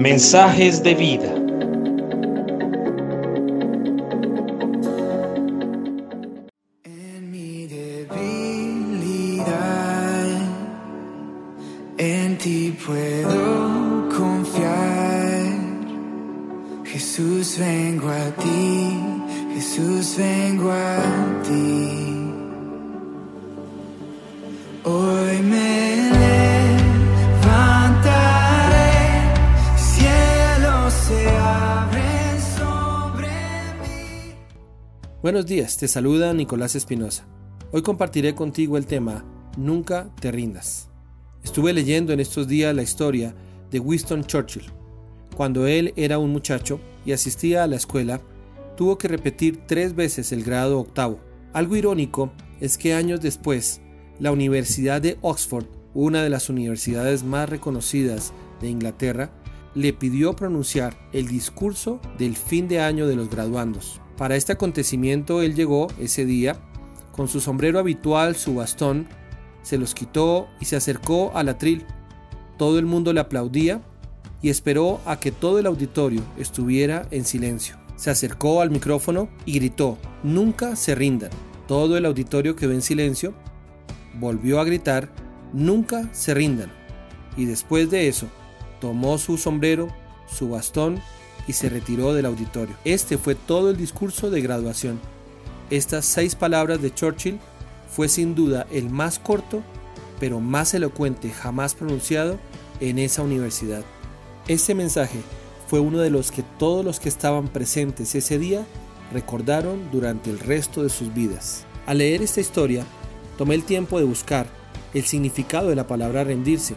Mensajes de vida. En mi debilidad, en ti puedo confiar. Jesús, vengo a ti, Jesús, vengo a ti. Hoy Buenos días, te saluda Nicolás Espinosa. Hoy compartiré contigo el tema Nunca te rindas. Estuve leyendo en estos días la historia de Winston Churchill. Cuando él era un muchacho y asistía a la escuela, tuvo que repetir tres veces el grado octavo. Algo irónico es que años después, la Universidad de Oxford, una de las universidades más reconocidas de Inglaterra, le pidió pronunciar el discurso del fin de año de los graduandos. Para este acontecimiento él llegó ese día con su sombrero habitual, su bastón, se los quitó y se acercó al atril. Todo el mundo le aplaudía y esperó a que todo el auditorio estuviera en silencio. Se acercó al micrófono y gritó, nunca se rindan. Todo el auditorio quedó en silencio volvió a gritar, nunca se rindan. Y después de eso, tomó su sombrero, su bastón y se retiró del auditorio. Este fue todo el discurso de graduación. Estas seis palabras de Churchill fue sin duda el más corto, pero más elocuente jamás pronunciado en esa universidad. Ese mensaje fue uno de los que todos los que estaban presentes ese día recordaron durante el resto de sus vidas. Al leer esta historia, tomé el tiempo de buscar el significado de la palabra rendirse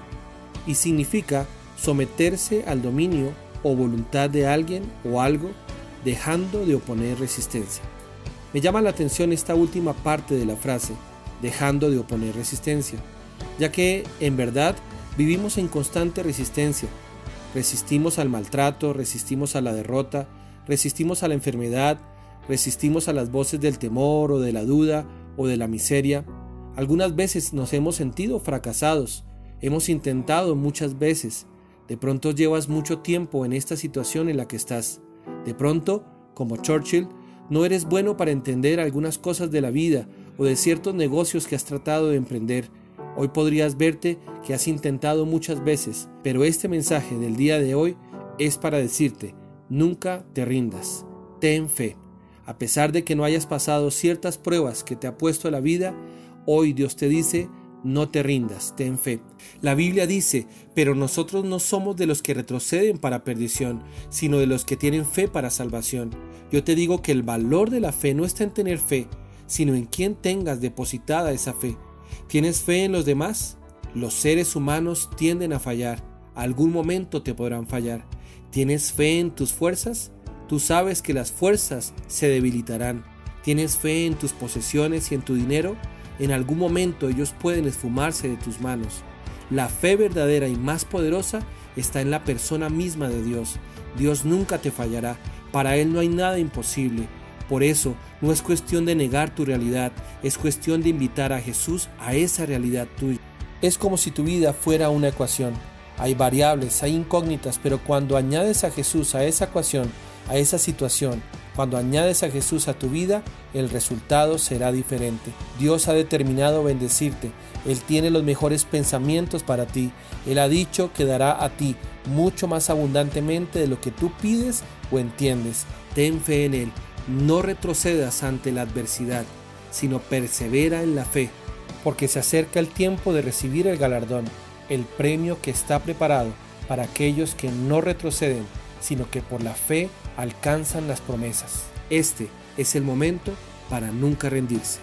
y significa someterse al dominio o voluntad de alguien o algo dejando de oponer resistencia. Me llama la atención esta última parte de la frase, dejando de oponer resistencia, ya que en verdad vivimos en constante resistencia. Resistimos al maltrato, resistimos a la derrota, resistimos a la enfermedad, resistimos a las voces del temor o de la duda o de la miseria, algunas veces nos hemos sentido fracasados, hemos intentado muchas veces, de pronto llevas mucho tiempo en esta situación en la que estás. De pronto, como Churchill, no eres bueno para entender algunas cosas de la vida o de ciertos negocios que has tratado de emprender. Hoy podrías verte que has intentado muchas veces, pero este mensaje del día de hoy es para decirte, nunca te rindas, ten fe. A pesar de que no hayas pasado ciertas pruebas que te ha puesto la vida, Hoy Dios te dice, no te rindas, ten fe. La Biblia dice, pero nosotros no somos de los que retroceden para perdición, sino de los que tienen fe para salvación. Yo te digo que el valor de la fe no está en tener fe, sino en quien tengas depositada esa fe. ¿Tienes fe en los demás? Los seres humanos tienden a fallar. Algún momento te podrán fallar. ¿Tienes fe en tus fuerzas? Tú sabes que las fuerzas se debilitarán. ¿Tienes fe en tus posesiones y en tu dinero? En algún momento ellos pueden esfumarse de tus manos. La fe verdadera y más poderosa está en la persona misma de Dios. Dios nunca te fallará. Para Él no hay nada imposible. Por eso no es cuestión de negar tu realidad, es cuestión de invitar a Jesús a esa realidad tuya. Es como si tu vida fuera una ecuación. Hay variables, hay incógnitas, pero cuando añades a Jesús a esa ecuación, a esa situación, cuando añades a Jesús a tu vida, el resultado será diferente. Dios ha determinado bendecirte. Él tiene los mejores pensamientos para ti. Él ha dicho que dará a ti mucho más abundantemente de lo que tú pides o entiendes. Ten fe en Él. No retrocedas ante la adversidad, sino persevera en la fe, porque se acerca el tiempo de recibir el galardón, el premio que está preparado para aquellos que no retroceden sino que por la fe alcanzan las promesas. Este es el momento para nunca rendirse.